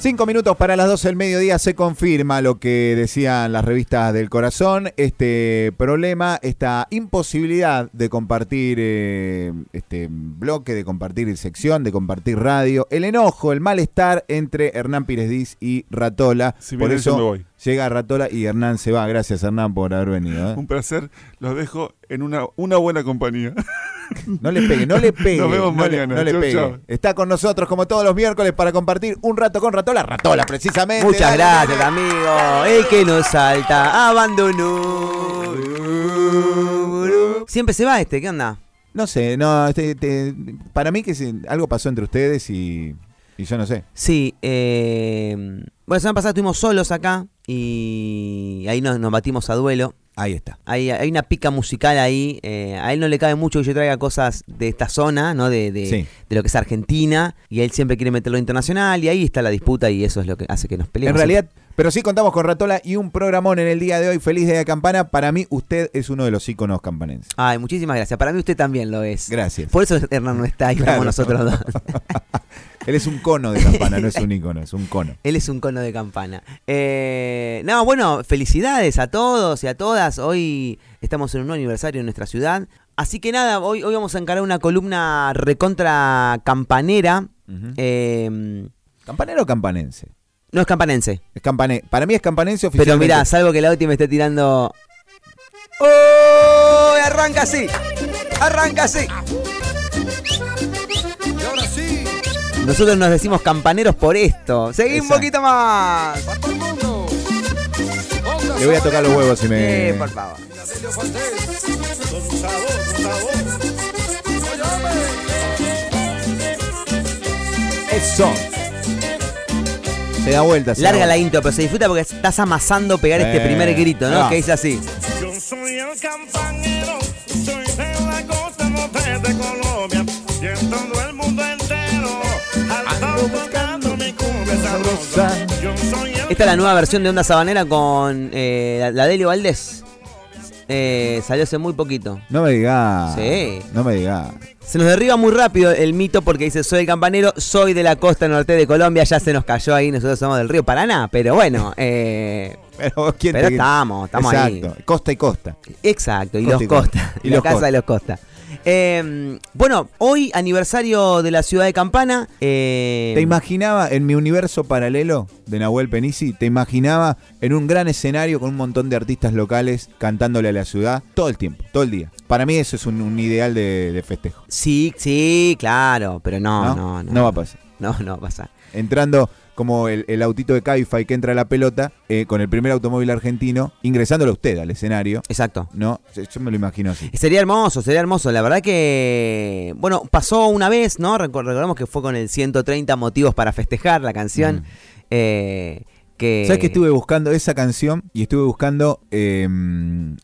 Cinco minutos para las 12 del mediodía se confirma lo que decían las revistas del corazón, este problema, esta imposibilidad de compartir eh, este bloque, de compartir sección, de compartir radio, el enojo, el malestar entre Hernán Pires Diz y Ratola. Si por eso me voy. Llega Ratola y Hernán se va. Gracias Hernán por haber venido. ¿eh? Un placer. Los dejo en una, una buena compañía. No le pegue, no le pegue. Nos vemos no le- no le Chau, pegue. chau. Está con nosotros como todos los miércoles para compartir un rato con Ratola. Ratola, precisamente. Muchas Dale, gracias, amigo. El que nos salta, abandonó. Siempre se va este, ¿qué onda? No sé, no, este- este, para mí que algo pasó entre ustedes y, y yo no sé. Sí, eh, bueno, la semana pasada estuvimos solos acá y ahí nos, nos batimos a duelo. Ahí está. Hay, hay una pica musical ahí. eh, a él no le cabe mucho que yo traiga cosas de esta zona, ¿no? De, de, Sí. de lo que es Argentina. Y él siempre quiere meterlo internacional. Y ahí está la disputa y eso es lo que hace que nos peleemos. En realidad, pero sí contamos con Ratola y un programón en el día de hoy. Feliz Día de Campana. Para mí, usted es uno de los íconos campanenses. Ay, muchísimas gracias. Para mí usted también lo es. Gracias. Por eso Hernán no está y Claro. nosotros dos. Él es un cono de campana, no es un ícono, es un cono. Él es un cono de campana. Eh, no, bueno, felicidades a todos y a todas. Hoy estamos en un nuevo aniversario en nuestra ciudad. Así que nada, hoy, hoy vamos a encarar una columna recontra campanera. Eh, ¿Campanero o campanense? no es campanense. Es campane Para mí es campanense Pero oficialmente. mirá, salvo que la Oti me esté tirando. ¡Oh! Arranca así. Arranca así. Nosotros nos decimos campaneros por esto. Seguí un poquito más. Le voy a tocar los huevos si me. Eh, por favor. Eso. Se da vuelta. se da Larga la intro, pero se disfruta porque estás amasando pegar este Eh, primer grito, ¿no? ah. Que dice así. Yo soy el campanero, sabrosa. Esta es la nueva versión de Onda Sabanera con eh, la, Delio Valdés. Eh, salió hace muy poquito. No me diga. Sí. No me diga. Se nos derriba muy rápido el mito porque dice soy el campanero, soy de la costa norte de Colombia, ya se nos cayó ahí, nosotros somos del río Paraná, pero bueno, eh, Pero, ¿quién Pero te- estamos, estamos ahí. Exacto. Costa y costa. exacto, y Costa los y costa. Costa, Y la los casa Costa. de los Costa. Eh, bueno, hoy aniversario de la ciudad de Campana. eh, ¿Te imaginaba en mi universo paralelo de Nahuel Penisi? ¿Te imaginaba en un gran escenario con un montón de artistas locales cantándole a la ciudad todo el tiempo, todo el día? Para mí eso es un, un ideal de, de festejo. Sí, sí, claro, pero no, no, no. No va a pasar. No, no va a pasar. Entrando como el, el autito de Cabify que entra a la pelota eh, con el primer automóvil argentino, ingresándolo usted al escenario. Exacto. No, yo me lo imagino así. Sería hermoso, sería hermoso. La verdad que, bueno, pasó una vez, ¿no? Recor- Recordemos que fue con el 130 motivos para festejar la canción. eh, que... ¿Sabes que estuve buscando esa canción y estuve buscando eh,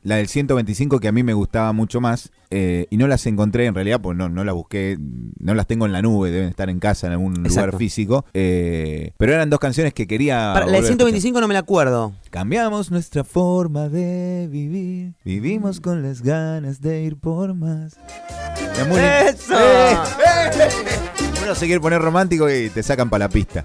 la del 125 que a mí me gustaba mucho más eh, y no las encontré en realidad, pues no, no las busqué, no las tengo en la nube, deben estar en casa en algún lugar físico. eh, pero eran dos canciones que quería. Para- la del a 125 no me la acuerdo. Cambiamos nuestra forma de vivir, vivimos con las ganas de ir por más. ¡Eso! ¡Eh! Uno se quiere poner romántico y te sacan para la pista.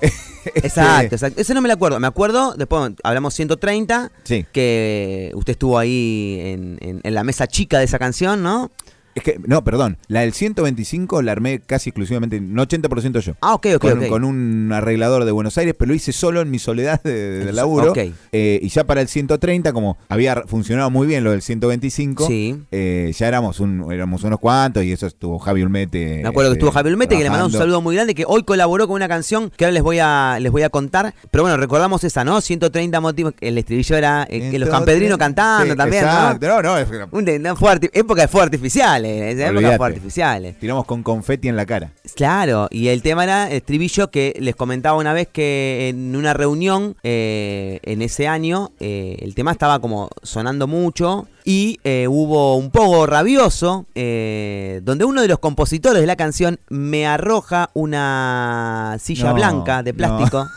Exacto, exacto. Ese no me la acuerdo. Me acuerdo, después hablamos 130, Sí. que usted estuvo ahí en, en- en la mesa chica de esa canción, ¿no? Es que, no, perdón. La del 125 la armé casi exclusivamente, no 80% yo. Ah, ok, ok, con, un arreglador de Buenos Aires, pero lo hice solo en mi soledad de, de- laburo. ok. Eh, y ya para el 130, como había funcionado muy bien lo del 125, Sí. eh, ya éramos, un, éramos unos cuantos y eso estuvo Javi Ulmete. Me acuerdo que estuvo Javier Ulmete, que le mandamos un saludo muy grande, que hoy colaboró con una canción que ahora les voy a, les voy a contar. Pero bueno, recordamos esa, ¿no? 130 motivos. El estribillo era eh, que los campedrinos cantando Sí, también, exacto. ¿no? No, no, es- Un fue época fuegos artificiales, esa época fuegos artificiales. tiramos con confeti en la cara. Claro, y el tema era el estribillo que les comentaba una vez que en una reunión eh, en ese año eh, el tema estaba como sonando mucho y eh, hubo un poco rabioso eh, donde uno de los compositores de la canción me arroja una silla No, blanca de no. plástico.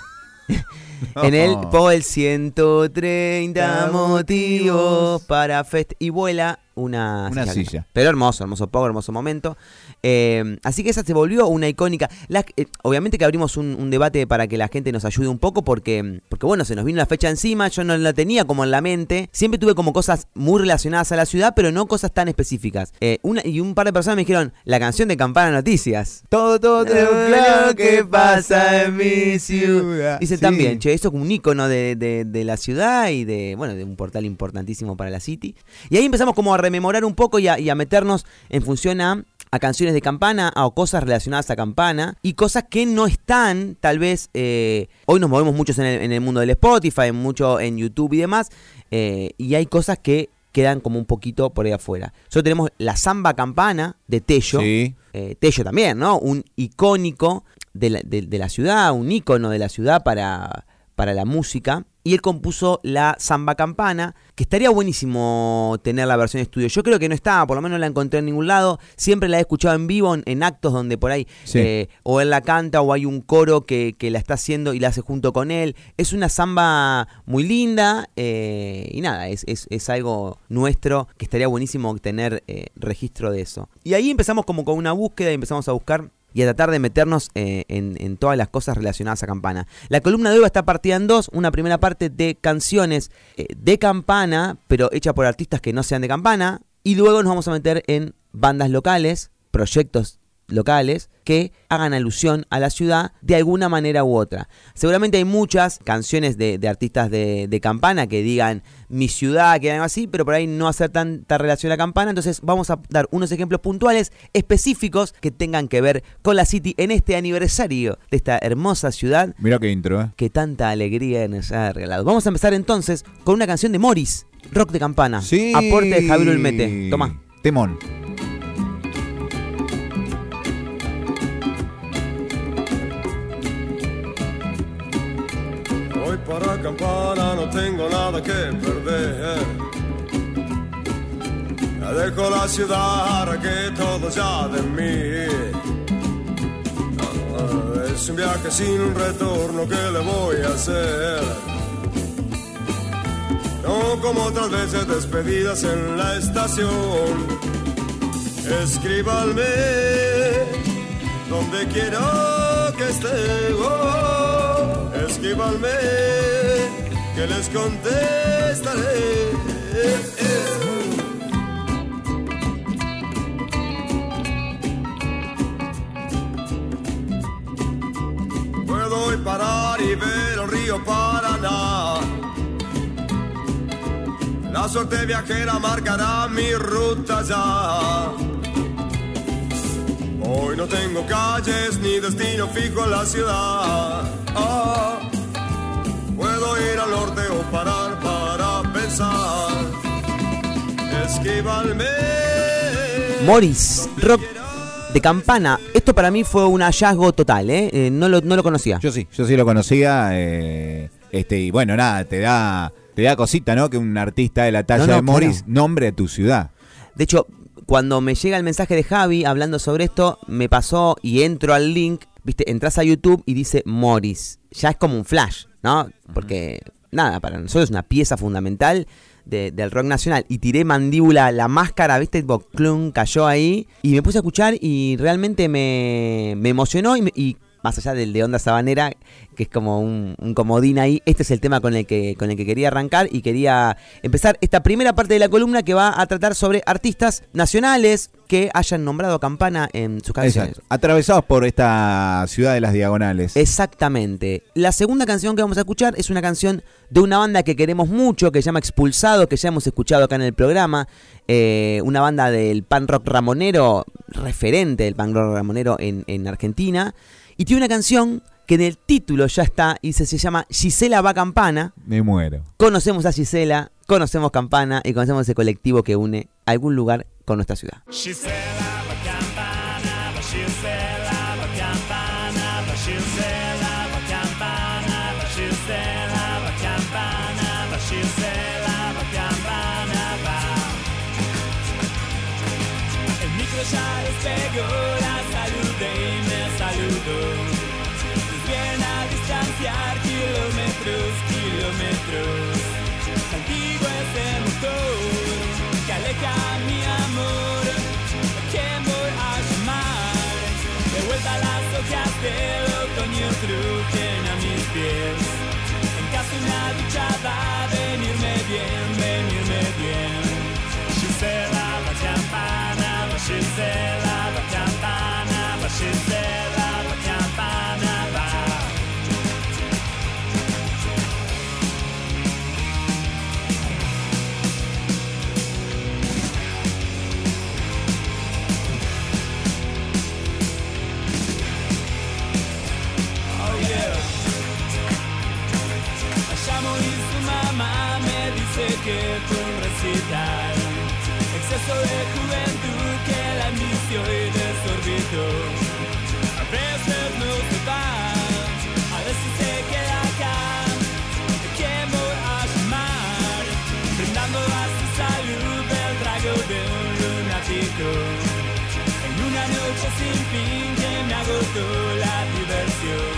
En el pogo el 130 motivos para fest y vuela una, Una silla. Pero hermoso, hermoso pogo, hermoso momento. Eh, así que esa se volvió una icónica. La- eh, obviamente que abrimos un, un debate para que la gente nos ayude un poco porque, porque, bueno, se nos vino la fecha encima, yo no la tenía como en la mente. Siempre tuve como cosas muy relacionadas a la ciudad, pero no cosas tan específicas. Eh, una, y un par de personas me dijeron, la canción de Campana Noticias. Todo, todo tengo claro que pasa en mi ciudad. Dice Sí. también, che, esto es un icono de, de- de la ciudad y de, bueno, de un portal importantísimo para la City. Y ahí empezamos como a rememorar un poco y a, y a meternos en función a, a canciones de campana, a cosas relacionadas a campana y cosas que no están, tal vez, eh, hoy nos movemos muchos en el, en el mundo del Spotify, mucho en YouTube y demás, eh, y hay cosas que quedan como un poquito por ahí afuera. Solo tenemos la samba campana de Tello. Sí. Eh, Tello también, ¿no? Un icónico de la, de- de la ciudad, un ícono de la ciudad para, para la música. Y él compuso la Samba Campana, que estaría buenísimo tener la versión estudio. Yo creo que no estaba, por lo menos no la encontré en ningún lado. Siempre la he escuchado en vivo, en, en actos donde por ahí Sí. eh, o él la canta o hay un coro que, que la está haciendo y la hace junto con él. Es una samba muy linda eh, y nada, es, es- es algo nuestro que estaría buenísimo tener eh, registro de eso. Y ahí empezamos como con una búsqueda y empezamos a buscar y a tratar de meternos eh, en, todas las cosas relacionadas a Campana. La columna de hoy estar partida en dos, una primera parte de canciones eh, de Campana, pero hecha por artistas que no sean de Campana, y luego nos vamos a meter en bandas locales, proyectos locales que hagan alusión a la ciudad de alguna manera u otra. Seguramente hay muchas canciones de, de artistas de, de Campana que digan mi ciudad, que algo así, pero por ahí no hacer tanta relación a Campana. Entonces vamos a dar unos ejemplos puntuales, específicos, que tengan que ver con la City en este aniversario de esta hermosa ciudad Mira qué intro, ¿eh? que tanta alegría nos ha regalado. Vamos a empezar entonces con una canción de Morris, Rock de Campana. Sí. Aporte de Javier Ulmete. Toma. Temón. Campana, no tengo nada que perder. Dejo la ciudad, que todo ya de mí. Ah, Es un viaje sin retorno, ¿qué le voy a hacer? No como otras veces despedidas en la estación. Escríbanme donde quiera que esté. Escríbanme que les contestaré. Puedo hoy parar y ver el río Paraná. La suerte viajera marcará mi ruta ya. Hoy no tengo calles ni destino fijo en la ciudad. Ah, puedo ir al parar para pensar. Morris, Rock de Campana. Esto para mí fue un hallazgo total, ¿eh? Eh, no, lo, no lo conocía. Yo sí, yo sí lo conocía. eh, este, y bueno, nada, te da, te da cosita, ¿no? Que un artista de la talla No, no, de Morris claro. nombre a tu ciudad. De hecho, cuando me llega el mensaje de Javi hablando sobre esto, me pasó y entro al link, viste, entras a YouTube y dice Morris. Ya es como un flash, ¿no? Porque, nada, para nosotros es una pieza fundamental de- del rock nacional. Y tiré mandíbula, la máscara, viste, tipo, clun, cayó ahí. Y me puse a escuchar y realmente me, me emocionó y, me- y más allá del de Onda Sabanera, que es como un, un comodín ahí, este es el tema con el, que, con el que quería arrancar y quería empezar esta primera parte de la columna que va a tratar sobre artistas nacionales que hayan nombrado a Campana en sus canciones. Exacto. Atravesados por esta ciudad de las diagonales. Exactamente. La segunda canción que vamos a escuchar es una canción de una banda que queremos mucho, que se llama Expulsado, que ya hemos escuchado acá en el programa. Eh, una banda del pan rock ramonero, referente del pan rock ramonero en, en Argentina. Y tiene una canción que en el título ya está y se, se llama Gisela va Campana. Me muero. Conocemos a Gisela, conocemos Campana y conocemos ese colectivo que une algún lugar con nuestra ciudad. Gisela el otoño crujen a mis pies. En casa una ducha va a venirme bien, venirme bien. Gisela, la campana, la Gisela. De juventud que la inició y desorbitó. A veces no se va, a veces se queda acá. ¿Qué me voy a llamar? Brindando a su salud el trago de un lunático. En una noche sin fin que me agotó la diversión.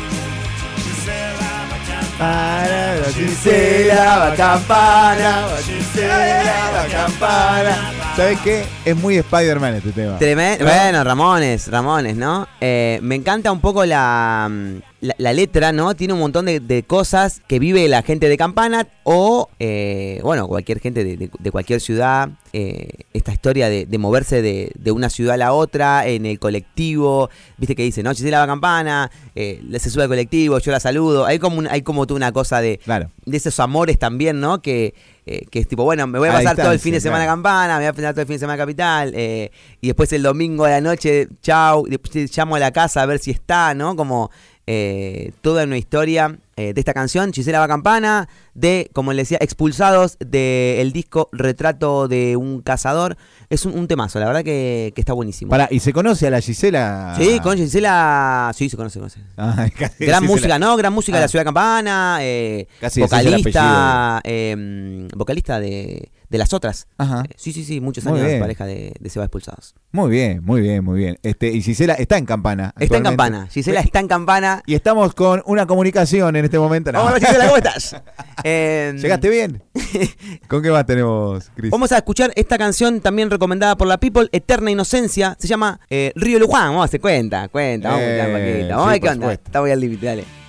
Gisela va a cantar. Gisela va campana, Gisela campana. ¿Sabes qué? Es muy Spider-Man este tema. Tremendo. Bueno, Ramones, Ramones, ¿no? Eh, me encanta un poco la, mm, la, la letra, ¿no? Tiene un montón de, de cosas que vive la gente de Campana o, eh, bueno, cualquier gente de, de- de cualquier ciudad. Eh, esta historia de, de moverse de, de una ciudad a la otra en el colectivo. Viste que dice, ¿no? Gisela va a Campana, eh, se sube al colectivo, yo la saludo. Hay como, un- hay como toda una cosa de, Claro. de esos amores también, ¿no? Que, eh, que es tipo, bueno, me voy a A pasar todo el fin de semana claro. a Campana, me voy a pasar todo el fin de semana a Capital, eh, y después el domingo de la noche, chau, después llamo a la casa a ver si está, ¿no? Como eh, toda una historia eh, de esta canción, Gisela va Campana, de, como le decía, expulsados del disco Retrato de un Cazador. Es un, un temazo, la verdad que, que está buenísimo. Pará, ¿y se conoce a la Gisela? Sí, con Gisela, sí, se conoce, se conoce. Ah, Gran música, ¿no? Gran música de Ah. la Ciudad de Campana, eh, vocalista, eh, vocalista de, de las otras. Ajá. Eh, sí, sí, sí, muchos Muy años bien. pareja de, de Seba Expulsados. Muy bien, muy bien, muy bien. Este, y Gisela está en campana. Está en. Campana, Gisela está en Campana. Y estamos con una comunicación en este momento. No. Hola Gisela, ¿cómo estás? Eh, ¿Llegaste bien? ¿Con qué más tenemos, Cris? Vamos a escuchar esta canción también recomendada por la People, Eterna Inocencia. Se llama eh, Río Luján. Vamos a hacer cuenta, cuenta. Vamos a Eh. Vamos a ver qué onda. Está muy al límite, dale.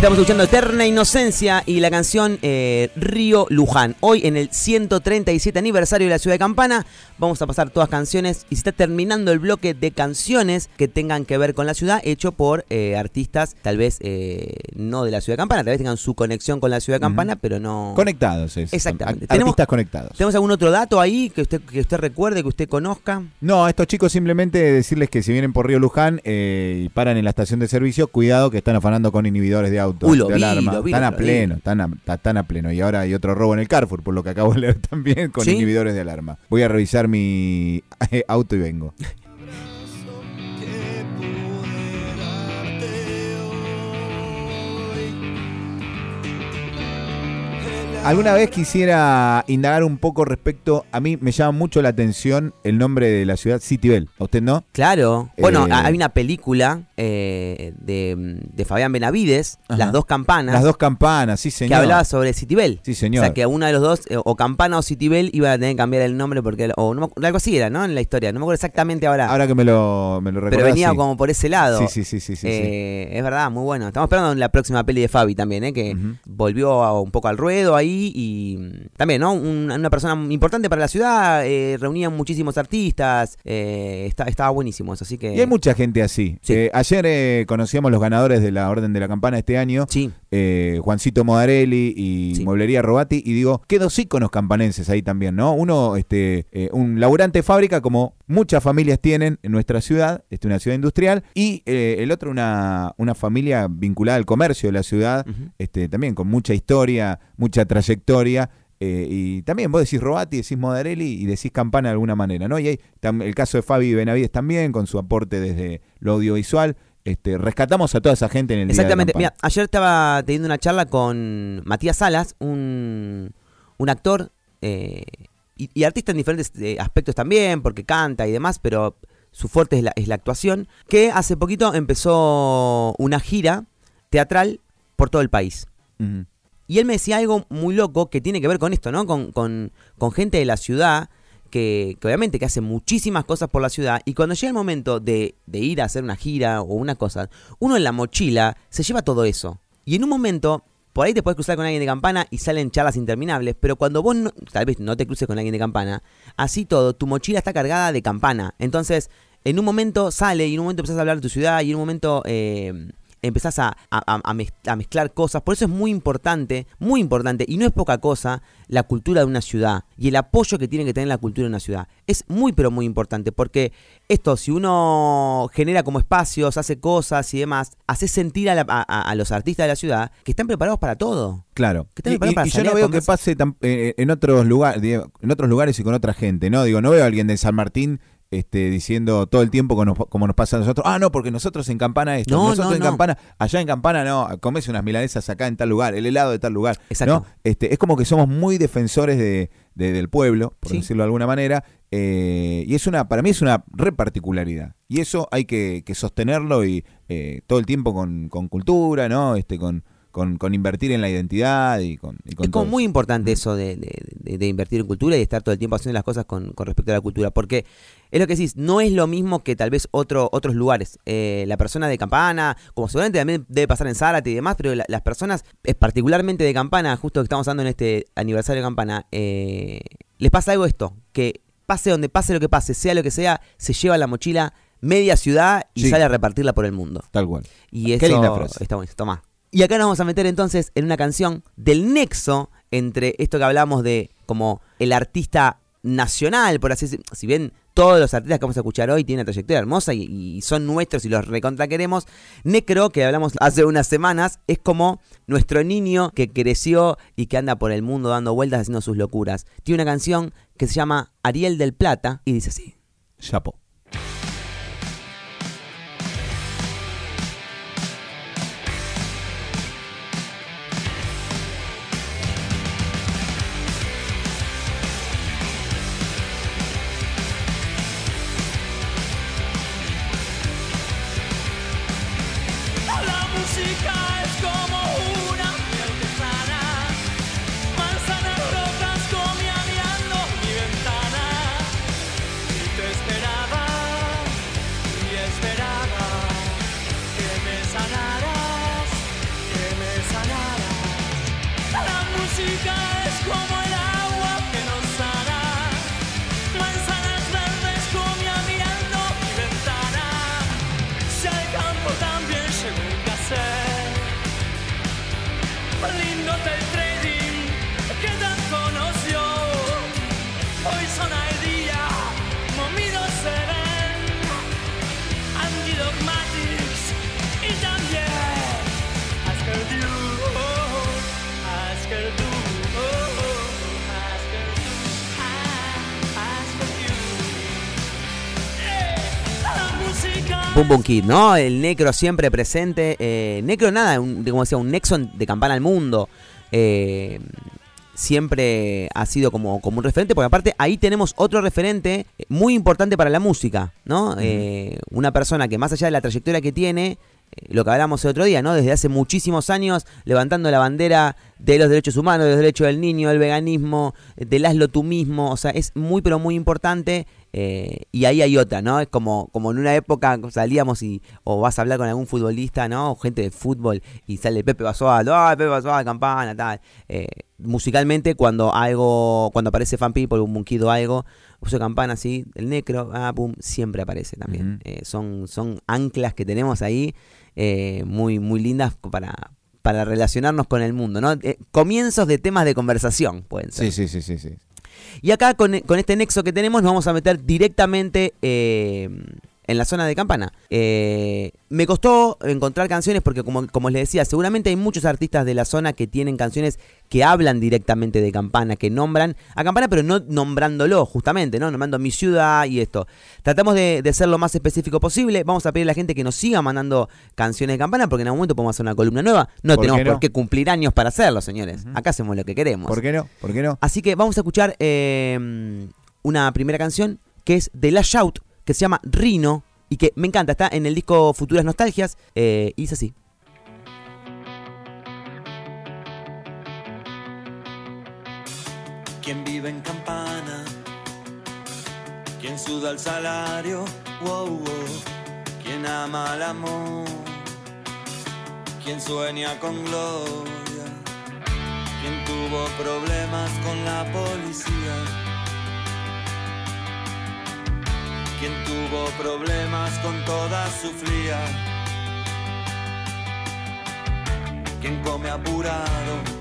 Estamos escuchando Eterna Inocencia y la canción eh, Río Luján. Hoy en el 137 aniversario de la ciudad de Campana vamos a pasar todas canciones y se está terminando el bloque de canciones que tengan que ver con la ciudad hecho por eh, artistas tal vez eh, no de la ciudad de Campana, tal vez tengan su conexión con la ciudad de Campana, pero no... Conectados, es. Exactamente. Ar- Artistas conectados. ¿Tenemos algún otro dato ahí que usted, que usted recuerde, que usted conozca? No, a estos chicos simplemente decirles que si vienen por Río Luján y paran en la estación de servicio, cuidado que están afanando con inhibidores de auto, Uy, lo de vi, alarma. lo vi están a pleno, están a, están a pleno. Y ahora hay otro robo en el Carrefour, por lo que acabo de leer también, con ¿Sí? inhibidores de alarma. Voy a revisar mi eh, auto y vengo. Alguna vez quisiera indagar un poco respecto, a mí me llama mucho la atención el nombre de la ciudad Citibel. ¿A usted no? Claro. Bueno, Eh, hay una película eh, de, de Fabián Benavides, Ajá. Las dos campanas, Las dos campanas, sí que señor. hablaba sobre Citibel. Sí señor. O sea, que uno de los dos, eh, o Campana o Citibel, iban a tener que cambiar el nombre porque, o no algo así era, ¿no? En la historia. No me acuerdo exactamente ahora. Ahora que me lo, me lo pero venía sí. como por ese lado. Sí, sí, sí, sí, sí, sí. Es verdad, muy bueno. Estamos esperando la próxima peli de Fabi también, ¿eh? que volvió a- un poco al ruedo ahí y mm, también, ¿no? Un- una persona importante para la ciudad, eh, reunían muchísimos artistas, eh, está- estaba buenísimo eso, así que... Y hay mucha gente así. Sí. Eh, ayer eh, conocíamos los ganadores de la Orden de la Campana este año. Sí, Juancito Modarelli y Sí. Mueblería Robati. Y digo, qué dos íconos campanenses ahí también, ¿no? Uno, este, un laburante de fábrica, como muchas familias tienen en nuestra ciudad, este, una ciudad industrial. Y el otro, una, una familia vinculada al comercio de la ciudad, este, también con mucha historia, mucha trayectoria. eh, y también vos decís Robati, decís Modarelli y decís Campana de alguna manera, ¿no? Y hay el caso de Fabi Benavides también, con su aporte desde lo audiovisual. Este, rescatamos a toda esa gente en el día de Exactamente. Mira, ayer estaba teniendo una charla con Matías Salas, un, un actor eh, y, y artista en diferentes eh, aspectos también, porque canta y demás, pero su fuerte es la, es la actuación, que hace poquito empezó una gira teatral por todo el país. Ujú. Y él me decía algo muy loco que tiene que ver con esto, ¿no? Con, con- con gente de la ciudad que, que obviamente que hace muchísimas cosas por la ciudad y cuando llega el momento de, de ir a hacer una gira o una cosa, uno en la mochila se lleva todo eso. Y en un momento, por ahí te puedes cruzar con alguien de campana y salen charlas interminables, pero cuando vos tal vez no te cruces con alguien de campana, así todo, tu mochila está cargada de campana. Entonces, en un momento sale y en un momento empezás a hablar de tu ciudad y en un momento... eh, empezás a, a- a- a mez- a mezclar cosas. Por eso es muy importante, muy importante, y no es poca cosa, la cultura de una ciudad y el apoyo que tiene que tener la cultura de una ciudad. Es muy, pero muy importante, porque esto, si uno genera como espacios, hace cosas y demás, hace sentir a, la- a- los artistas de la ciudad que están preparados para todo. Claro. Que te Y, prepara y- para y yo no veo que pase eh, en otros lugares, en otros lugares y con otra gente, ¿no? Digo, no veo a alguien de San Martín este, diciendo todo el tiempo como nos, como nos pasa a nosotros, ah, no, porque nosotros en Campana esto, No, nosotros no, en no. Campana, allá en Campana no, comes unas milanesas acá en tal lugar, el helado de tal lugar, Exacto. ¿no? Este, es como que somos muy defensores de, de- del pueblo, por Sí. decirlo de alguna manera, eh, y es una, para mí es una re particularidad, y eso hay que, que sostenerlo y eh, todo el tiempo con, con cultura, ¿no? Este, con, con, con invertir en la identidad y con, y con es como muy importante eso de, de- invertir en cultura y estar todo el tiempo haciendo las cosas con, con respecto a la cultura. Porque es lo que decís, no es lo mismo que tal vez otro, otros lugares. Eh, la persona de Campana, como seguramente también debe pasar en Zárate y demás, pero la- las personas, eh, particularmente de Campana, justo que estamos dando en este aniversario de Campana, eh, les pasa algo esto, que pase donde pase lo que pase, sea lo que sea, se lleva la mochila media ciudad y Sí. sale a repartirla por el mundo. Tal cual. Y Qué eso linda frase. está bueno. Toma. Y acá nos vamos a meter entonces en una canción del nexo entre esto que hablamos de como el artista nacional, por así decirlo. Si bien todos los artistas que vamos a escuchar hoy tienen una trayectoria hermosa y, y son nuestros y los recontra queremos, Necro, que hablamos hace unas semanas, es como nuestro niño que creció y que anda por el mundo dando vueltas haciendo sus locuras. Tiene una canción que se llama Ariel del Plata y dice así. Chapo. Música es como el Boom Boom Kid, ¿no? El Necro siempre presente. Eh, necro nada, un- como decía, un nexo de campana al mundo. Eh, siempre ha sido como, como un referente, porque aparte ahí tenemos otro referente muy importante para la música, ¿no? Eh, una persona que más allá de la trayectoria que tiene, lo que hablamos el otro día, ¿no? Desde hace muchísimos años levantando la bandera de los derechos humanos, de los derechos del niño, del veganismo, del hazlo tú mismo, o sea, es muy pero muy importante eh, y ahí hay otra, ¿no? Es como, como en una época salíamos y o vas a hablar con algún futbolista, ¿no? O gente de fútbol y sale Pepe Basualdo, ¡ah, Pepe Basualdo, campana, tal! Eh, musicalmente cuando algo, cuando aparece Fan People, un munquido o algo, uso campana así, el necro, ah, pum, siempre aparece también. Eh, son, son anclas que tenemos ahí eh, muy, muy lindas para, para relacionarnos con el mundo, ¿no? Comienzos de temas de conversación, pueden ser. Sí, sí, sí, sí, sí. Y acá con, con este nexo que tenemos nos vamos a meter directamente eh, en la zona de Campana. Eh, me costó encontrar canciones porque, como, como les decía, seguramente hay muchos artistas de la zona que tienen canciones que hablan directamente de Campana, que nombran a Campana, pero no nombrándolo, justamente, ¿no? Nombrando mi ciudad y esto. Tratamos de, de ser lo más específico posible. Vamos a pedir a la gente que nos siga mandando canciones de Campana, porque en algún momento podemos hacer una columna nueva. No ¿Por tenemos no? por qué cumplir años para hacerlo, señores. Acá hacemos lo que queremos. ¿Por qué no? ¿Por qué no? Así que vamos a escuchar eh, una primera canción que es de Lash Out, que se llama Rino y que me encanta, está en el disco Futuras Nostalgias eh, y dice así. Quien vive en campana, quien suda el salario, wow, wow. quien ama el amor, quien sueña con gloria, quien tuvo problemas con la policía, tuvo problemas con toda su fría, quien come apurado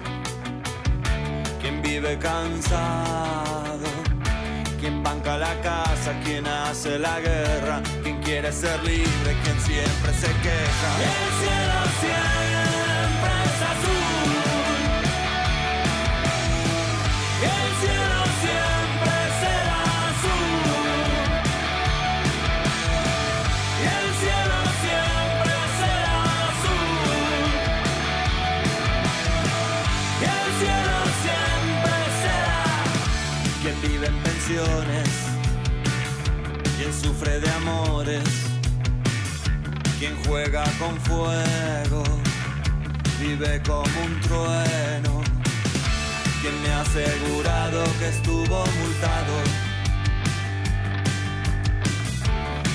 quien vive cansado, quien banca la casa, quien hace la guerra, quien quiere ser libre, quien siempre se queja. Pensiones, quien sufre de amores, quien juega con fuego, vive como un trueno, quien me ha asegurado que estuvo multado.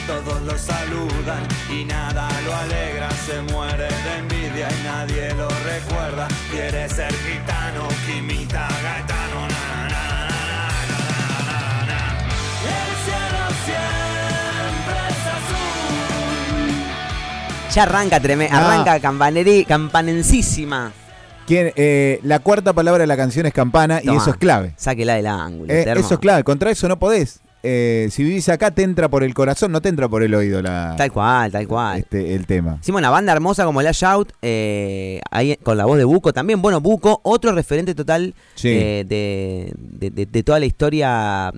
Todos lo saludan y nada lo alegra, se muere de envidia y nadie lo recuerda. Quiere ser gitano, que imita a Gaetano. na, na, Ya arranca tremendo, Ah. arranca campanerí, campanencísima. ¿Quién, eh, la cuarta palabra de la canción es campana y eso es clave. Sáquela del ángulo. Eh, eterno. eso es clave. Contra eso no podés. Eh, si vivís acá, te entra por el corazón, no te entra por el oído la, Tal cual, tal cual. este, el tema. Hicimos una banda hermosa como Lash Out, eh, ahí con la voz de Buco también. Bueno, Buco, otro referente total Sí. eh, de, de- de- de toda la historia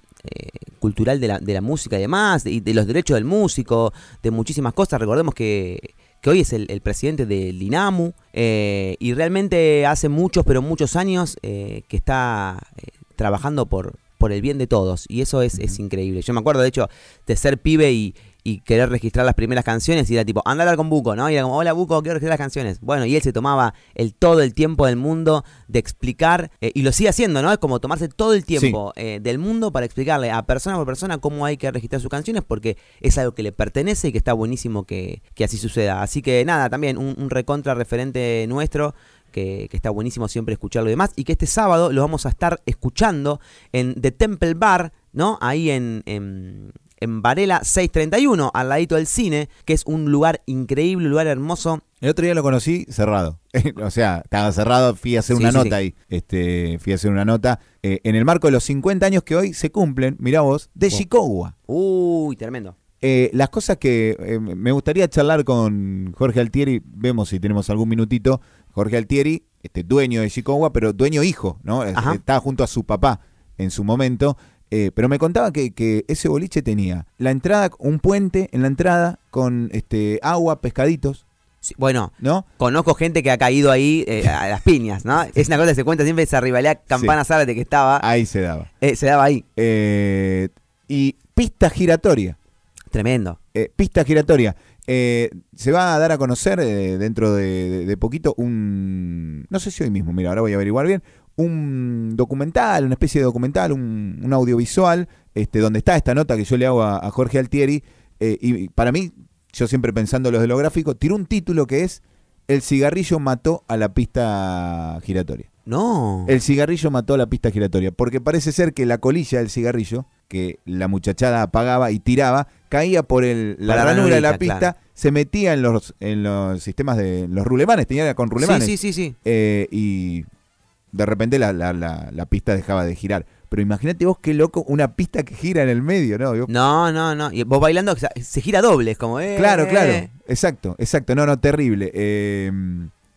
cultural de la, de la música y demás, y de los derechos del músico, de muchísimas cosas. Recordemos que, que hoy es el, el presidente del INAMU eh, y realmente hace muchos, pero muchos años eh, que está eh, trabajando por, por el bien de todos y eso es, es increíble. Yo me acuerdo, de hecho, de ser pibe y, y querer registrar las primeras canciones y era tipo, anda a hablar con Buco, ¿no? Y era como, hola Buco, quiero registrar las canciones. Bueno, y él se tomaba el todo el tiempo del mundo de explicar, eh, y lo sigue haciendo, ¿no? Es como tomarse todo el tiempo eh, del mundo para explicarle a persona por persona cómo hay que registrar sus canciones, porque es algo que le pertenece y que está buenísimo que, que así suceda. Así que nada, también un, un recontra referente nuestro. Que, que está buenísimo siempre escucharlo y demás, y que este sábado lo vamos a estar escuchando en The Temple Bar, ¿no? Ahí en, en, en Varela 631, al ladito del cine, que es un lugar increíble, un lugar hermoso. El otro día lo conocí cerrado. o sea, estaba cerrado, fui a hacer Sí, una sí, nota sí. ahí. Este, fui a hacer una nota eh, en el marco de los 50 años que hoy se cumplen, mirá vos, de Oh. Chicago. Uy, tremendo. Eh, las cosas que eh, me gustaría charlar con Jorge Altieri, vemos si tenemos algún minutito. Jorge Altieri, este dueño de Chicago, pero dueño hijo, ¿no? Ajá. Estaba junto a su papá en su momento. Eh, pero me contaba que, que ese boliche tenía la entrada, un puente en la entrada con este agua, pescaditos, Sí, bueno, ¿no? conozco gente que ha caído ahí eh, a las piñas, ¿no? Es una cosa que se cuenta siempre esa rivalidad campana Zárate que estaba, Ahí se daba. eh, se daba ahí. Eh, y pista giratoria. Tremendo. Pista giratoria. Eh, se va a dar a conocer eh, dentro de, de- de poquito un. No sé si hoy mismo, mira, ahora voy a averiguar bien. Un documental, una especie de documental, un, un audiovisual, este, donde está esta nota que yo le hago a, a Jorge Altieri. eh, y para mí, yo siempre pensando en los de lo gráfico, tiró un título que es El cigarrillo mató a la pista giratoria. No. El cigarrillo mató a la pista giratoria, porque parece ser que la colilla del cigarrillo, que la muchachada apagaba y tiraba, caía por el, la ranura de la pista, claro. se metía en los, en los sistemas de los rulemanes, tenía con rulemanes. Sí, sí, sí, sí. Eh, y de repente la, la- la- la pista dejaba de girar. Pero imagínate vos qué loco, una pista que gira en el medio, ¿no? Yo- No, no, no. Y vos bailando o sea, se gira doble, es como, eh. Claro, claro. eh. Exacto, exacto. No, no, terrible. Eh,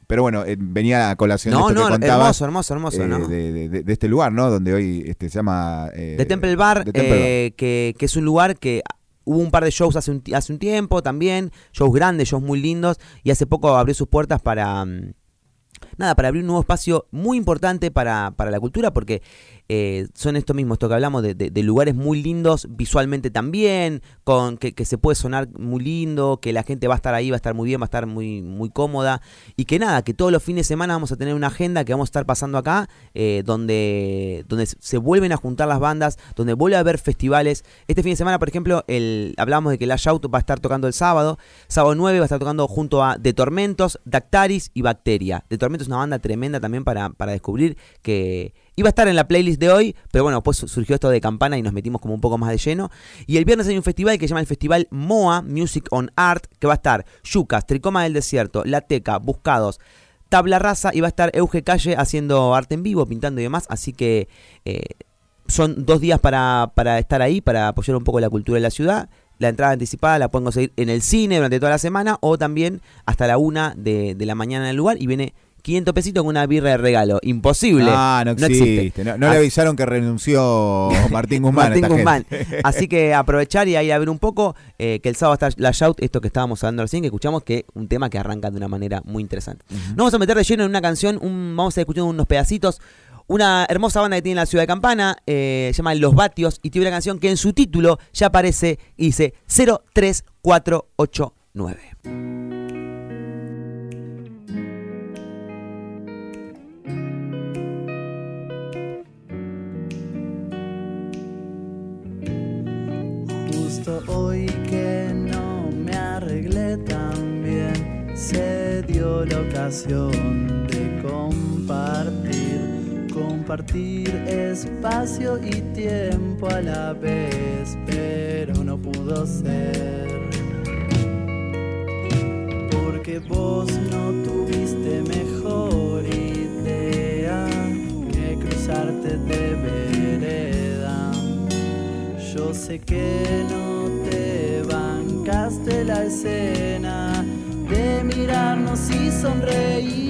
pero bueno, eh, venía a colación de No, esto no, que contabas. hermoso, hermoso, hermoso, eh, ¿no? de, de- este lugar, ¿no? Donde hoy este, se llama... eh, The Temple Bar, The Temple Bar. eh, Que, que es un lugar que hubo un par de shows hace un, hace un tiempo también, shows grandes, shows muy lindos, y hace poco abrió sus puertas para... Nada, para abrir un nuevo espacio muy importante para, para la cultura, porque eh, son esto mismo, esto que hablamos, de, de- de lugares muy lindos visualmente también, con que, que se puede sonar muy lindo, que la gente va a estar ahí, va a estar muy bien, va a estar muy, muy cómoda, y que nada, que todos los fines de semana vamos a tener una agenda que vamos a estar pasando acá, eh, donde, donde se vuelven a juntar las bandas, donde vuelve a haber festivales. Este fin de semana, por ejemplo, el, hablamos de que Lash Out va a estar tocando el sábado, sábado 9 va a estar tocando junto a De Tormentos, Dactaris y Bacteria. De Tormentos es una banda tremenda también para, para descubrir que iba a estar en la playlist de hoy, pero bueno, después surgió esto de campana y nos metimos como un poco más de lleno. Y el viernes hay un festival que se llama el Festival MOA, Music on Art, que va a estar Yucas, Tricoma del Desierto, La Teca, Buscados, Tabla Raza y va a estar Euge Calle haciendo arte en vivo, pintando y demás. Así que eh, son dos días para, para estar ahí, para apoyar un poco la cultura de la ciudad. La entrada anticipada la pueden conseguir en el cine durante toda la semana o también hasta la una de, de la mañana en el lugar y viene 500 pesitos con una birra de regalo. Imposible. Ah, no existe. No, no le Así- avisaron que renunció Martín Guzmán. Martín esta Guzmán. gente. Así que aprovechar y ahí a ver un poco eh, que el sábado está la shout, esto que estábamos hablando recién, que escuchamos que un tema que arranca de una manera muy interesante. Nos vamos a meter de lleno en una canción, un- vamos a escuchar unos pedacitos. Una hermosa banda que tiene en la ciudad de Campana, eh, se llama Los Batios, y tiene una canción que en su título ya aparece y dice 03489. Hoy que no me arreglé tan bien, se dio la ocasión de compartir, compartir espacio y tiempo a la vez, pero no pudo ser. Porque vos no tuviste sé que no te bancaste la escena de mirarnos y sonreír.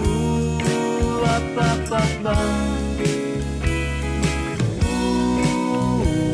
Uh, pa, pa, pa, pa.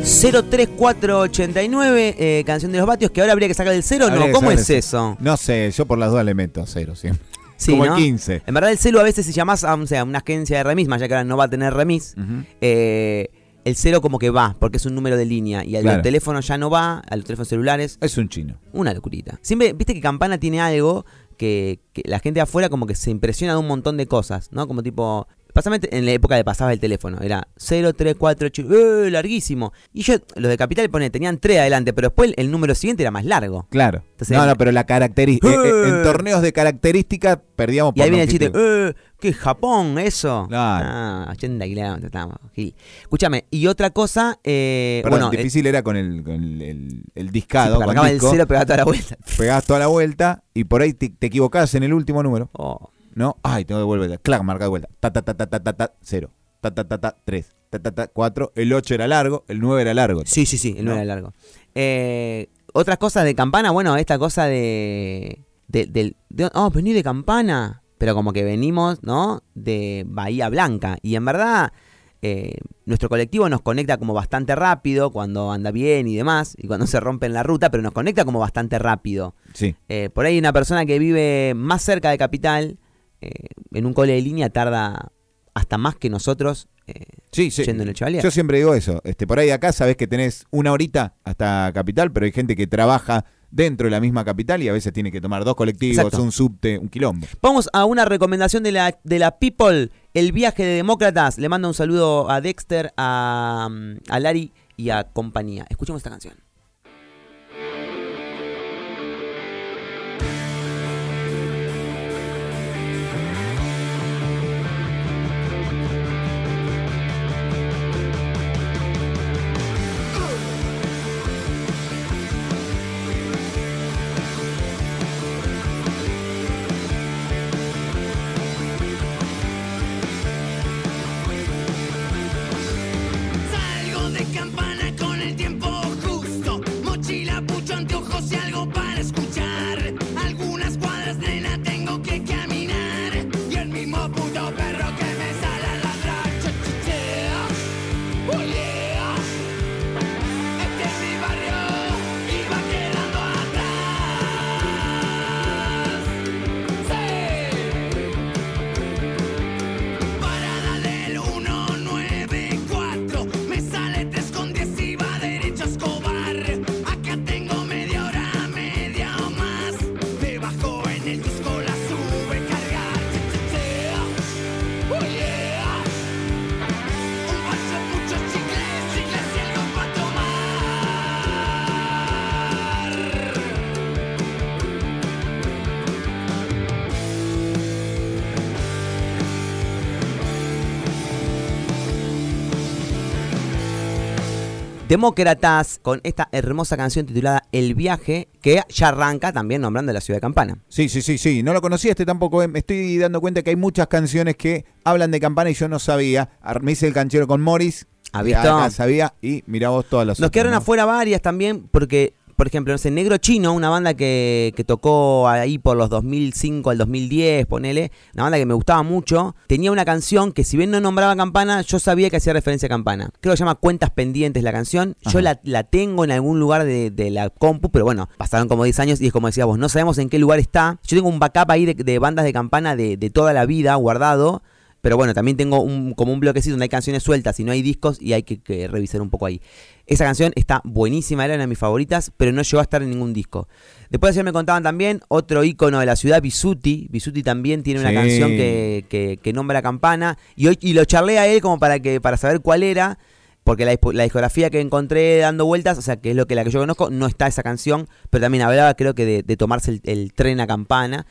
03489, eh, canción de los Batios, que ahora habría que sacar el cero, ¿no? ¿Cómo es eso. eso? No sé, yo por las dudas le meto cero siempre. Sí, Como ¿no? el 15. En verdad el celu a veces si llamás a, o sea, una agencia de remis, más ya que ahora no va a tener remis, eh, el cero como que va, porque es un número de línea. Y al Claro. teléfono ya no va, a los teléfonos celulares, Es un chino. una locurita. Siempre, viste que Campana tiene algo que, que la gente de afuera como que se impresiona de un montón de cosas, ¿no? Como tipo... Pasamente en la época de pasaba el teléfono, era 0348, ¡eh! larguísimo. Y yo, los de Capital pone, tenían 3 adelante, pero después el, el número siguiente era más largo. Claro. Entonces- no, no, pero la característica. ¡Eh! en torneos de características perdíamos Y por ahí viene el chiste. ¡eh! ¿Qué Japón eso? Claro. Ah, 80 kilómetros estamos, Gil. Escúchame, y otra cosa, eh, Perdón, bueno, eh, difícil era con el, con el, el- el sí, discado. con arrancaba el disco, cero pegaba toda la vuelta. Pegabas toda la vuelta y por ahí te, te equivocabas en el último número. Oh. ¿No? Ay, tengo que volver. Clac, marca de vuelta. Ta, ta, ta, ta, ta, ta, ta, cero. Ta, ta, ta, ta, tres. Ta, ta, ta, cuatro. El 8 era largo, el 9 era largo. Sí, sí, sí, el No. era largo. Eh, otras cosas de campana, bueno, esta cosa de. de, del- de- oh, vení de campana. Pero como que venimos, ¿no? De Bahía Blanca. Y en verdad, eh, nuestro colectivo nos conecta como bastante rápido cuando anda bien y demás. Y cuando se rompe en la ruta, pero nos conecta como bastante rápido. Sí. Eh, por ahí una persona que vive más cerca de Capital, eh, en un cole de línea, tarda hasta más que nosotros eh, Sí, sí. yendo en el Chevalier. Yo siempre digo eso. Este, por ahí acá sabes que tenés una horita hasta capital, pero hay gente que trabaja dentro de la misma capital y a veces tiene que tomar dos colectivos, Exacto. un subte, un quilombo. Vamos a una recomendación de la, de la People, el viaje de demócratas. Le mando un saludo a Dexter, a, mm, a Lari y a compañía. Escuchemos esta canción. Demócratas con esta hermosa canción titulada El viaje, que ya arranca también nombrando la ciudad de Campana. Sí, sí, sí, sí. No lo conocía este tampoco. eh. Me estoy dando cuenta que hay muchas canciones que hablan de campana y yo no sabía. Ar- Me hice el canchero con Morris. ¿Ha que visto? acá sabía y mirá vos todas las Nos otras, quedaron ¿no? afuera varias también porque, por ejemplo, no sé, Negro Chino, una banda que, que tocó ahí por los 2005 al 2010, ponele, una banda que me gustaba mucho, tenía una canción que si bien no nombraba Campana, yo sabía que hacía referencia a Campana. Creo que se llama Cuentas Pendientes la canción. Yo la, la tengo en algún lugar de, de la compu, pero bueno, pasaron como 10 años y es como decías vos, no sabemos en qué lugar está. Yo tengo un backup ahí de, de bandas de Campana de, de toda la vida guardado. Pero bueno, también tengo un, como un bloquecito donde hay canciones sueltas y no hay discos y hay que, que revisar un poco ahí. Esa canción está buenísima, era una de mis favoritas, pero no llegó a estar en ningún disco. Después ayer me contaban también otro ícono de la ciudad, Bisuti. Bisuti también tiene una Sí. canción que, que, que nombra Campana. Y hoy y lo charlé a él como para que para saber cuál era. Porque la, la discografía que encontré dando vueltas, o sea, que es lo que la que yo conozco, no está esa canción, pero también hablaba creo que de, de tomarse el, el tren a Campana.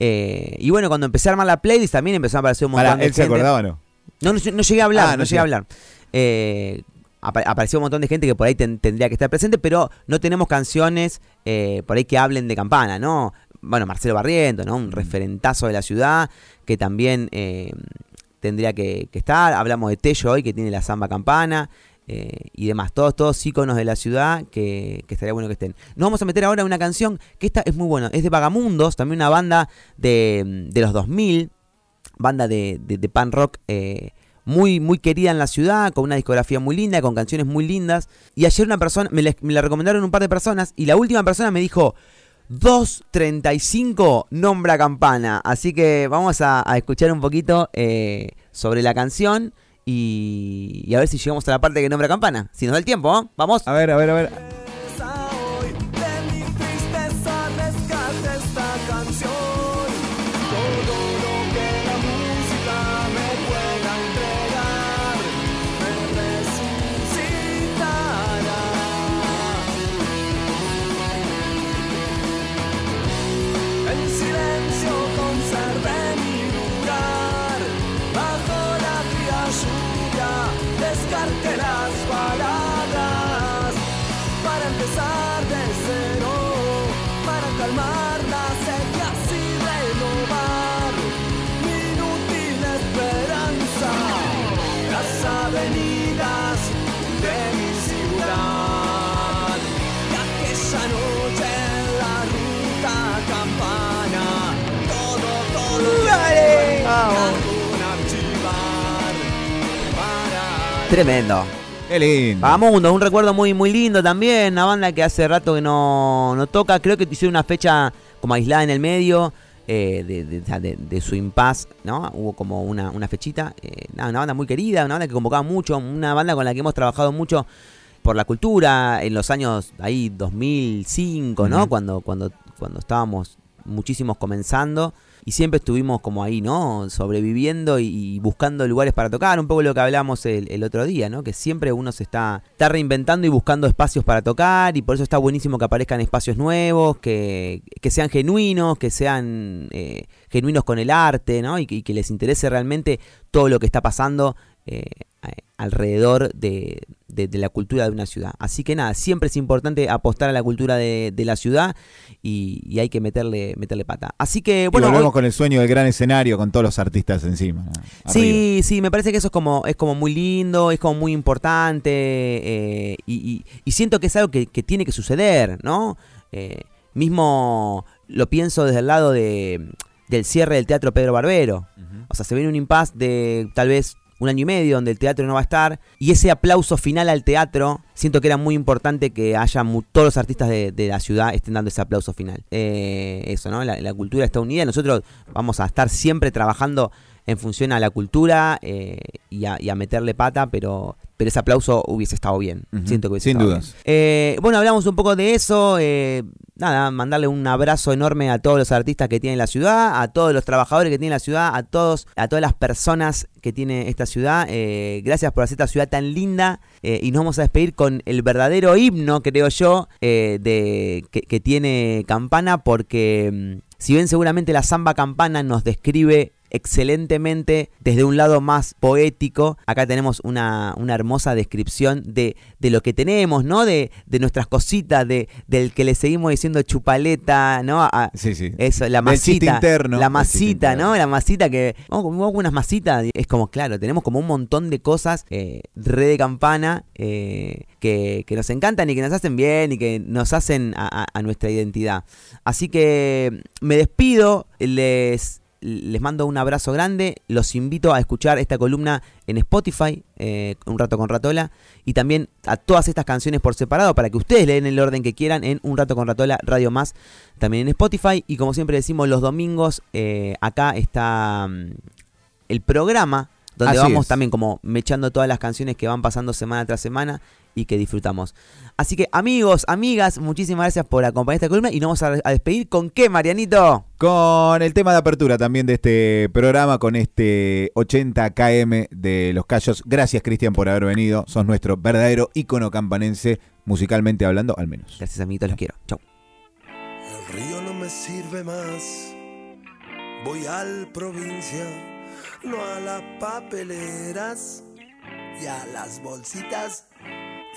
Eh, y bueno, cuando empecé a armar la playlist también empezó a aparecer un montón de ¿Él se gente. acordaba o no? No, no, no llegué a hablar, Ah, no, no llegué a hablar. Eh, apa- apareció un montón de gente que por ahí ten- tendría que estar presente, pero no tenemos canciones eh, por ahí que hablen de campana, ¿no? Bueno, Marcelo Barriento, ¿no? Un referentazo de la ciudad que también eh, tendría que, que estar. Hablamos de Tello hoy, que tiene la samba campana. Eh, y demás, todos, todos íconos de la ciudad que, que estaría bueno que estén. Nos vamos a meter ahora una canción que esta es muy buena, es de Vagamundos, también una banda de, de los 2000, banda de, de, pan rock eh, muy, muy querida en la ciudad, con una discografía muy linda, con canciones muy lindas. Y ayer una persona, me la, me la recomendaron un par de personas, y la última persona me dijo, 2.35 nombra campana. Así que vamos a, a escuchar un poquito eh, sobre la canción y, a ver si llegamos a la parte que nombra campana. Si nos da el tiempo, ¿eh? Vamos. A ver, a ver, a ver. Tremendo. Qué lindo. Vagamundos, un recuerdo muy muy lindo también, una banda que hace rato que no, no toca, creo que hicieron una fecha como aislada en el medio eh, de, de- o sea, de- de su impas, ¿no? Hubo como una, una fechita, eh, nada, una banda muy querida, una banda que convocaba mucho, una banda con la que hemos trabajado mucho por la cultura en los años ahí 2005, ¿no? Cuando cuando cuando estábamos muchísimos comenzando y siempre estuvimos como ahí, ¿no? Sobreviviendo y, buscando lugares para tocar, un poco lo que hablamos el, el otro día, ¿no? Que siempre uno se está, está reinventando y buscando espacios para tocar y por eso está buenísimo que aparezcan espacios nuevos, que, que sean genuinos, que sean eh, genuinos con el arte, ¿no? Y que, les interese realmente todo lo que está pasando eh, alrededor de, de- de la cultura de una ciudad. Así que nada, siempre es importante apostar a la cultura de, de la ciudad y, y hay que meterle, meterle pata. Así que Y bueno, volvemos hoy- con el sueño del gran escenario con todos los artistas encima. Sí, sí, me parece que eso es como, es como muy lindo, es como muy importante eh, y, y- y siento que es algo que, que tiene que suceder, ¿no? Eh, mismo lo pienso desde el lado de, del cierre del Teatro Pedro Barbero. O sea, se viene un impasse de tal vez un año y medio donde el teatro no va a estar. Y ese aplauso final al teatro siento que era muy importante que haya todos los artistas de, de la ciudad estén dando ese aplauso final. Eh, eso no la, la cultura está unida. Nosotros vamos a estar siempre trabajando en función a la cultura eh, y, a, y a meterle pata pero pero ese aplauso hubiese estado bien. Siento que hubiese sin estado dudas. bien. Eh, bueno hablamos un poco de eso eh, nada mandarle un abrazo enorme a todos los artistas que tiene la ciudad a todos los trabajadores que tiene la ciudad a todos a todas las personas que tiene esta ciudad. Eh, gracias por hacer esta ciudad tan linda. Eh, y nos vamos a despedir con el verdadero himno creo yo eh, de que, tiene Campana porque mm, si bien seguramente la samba Campana nos describe excelentemente desde un lado más poético. Acá tenemos una, una hermosa descripción de, de lo que tenemos, ¿no? De, de nuestras cositas, de, del que le seguimos diciendo chupaleta, ¿no? A- Sí, sí. eso, la masita, interno, la masita, interno. ¿no? La masita que, vamos unas masitas, es como, claro, tenemos como un montón de cosas eh, re de campana eh, que, que nos encantan y que nos hacen bien y que nos hacen a, a- a nuestra identidad. Así que me despido, les, les mando un abrazo grande, los invito a escuchar esta columna en Spotify, eh, Un Rato con Ratola, y también a todas estas canciones por separado para que ustedes leen el orden que quieran en Un Rato con Ratola, Radio Más, también en Spotify, y como siempre decimos los domingos, eh, acá está mm, el programa donde Así vamos es. también como mechando todas las canciones que van pasando semana tras semana y que disfrutamos. Así que amigos, amigas, muchísimas gracias por acompañar esta columna y nos vamos a, a despedir con qué, Marianito. Con el tema de apertura también de este programa, con este 80 KM de Los Cayos. Gracias, Cristian, por haber venido. Sos nuestro verdadero ícono campanense, musicalmente hablando, al menos. Gracias amiguitos, los quiero. Chau. El río no me sirve más. Voy al provincia, no a las papeleras y a las bolsitas.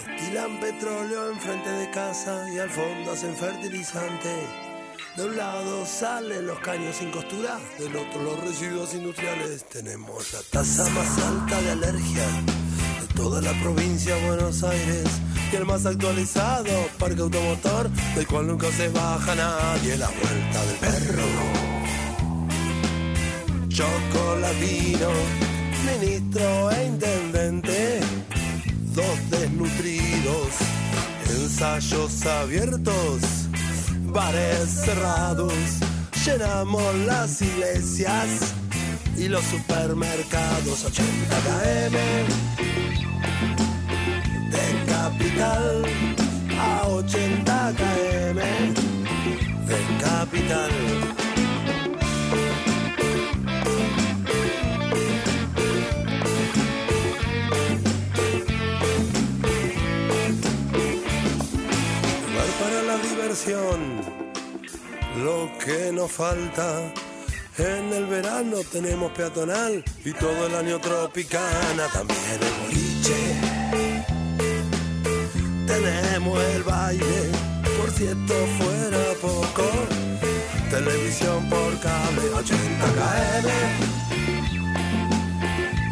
Destilan petróleo enfrente de casa y al fondo hacen fertilizante. De un lado salen los caños sin costura, del otro los residuos industriales. Tenemos la tasa más alta de alergia de toda la provincia de Buenos Aires y el más actualizado parque automotor del cual nunca se baja nadie. La vuelta del perro, chocolatino, ministro e intendente, dos desnutridos, ensayos abiertos, bares cerrados, llenamos las iglesias y los supermercados 80 km de capital a 80 km de capital. Lo que nos falta. En el verano tenemos peatonal y todo el año tropicana, también el boliche tenemos el baile, por si esto fuera poco. Televisión por cable 80 km.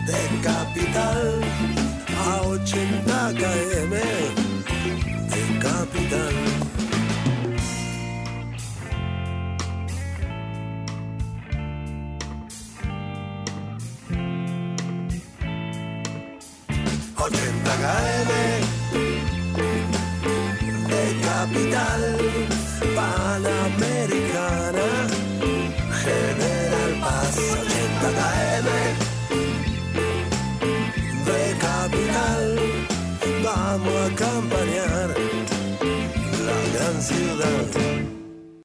De capital a 80 km. De capital. Ochenta km de capital panamericana. General Paz 80 km de capital vamos a acompañar la gran ciudad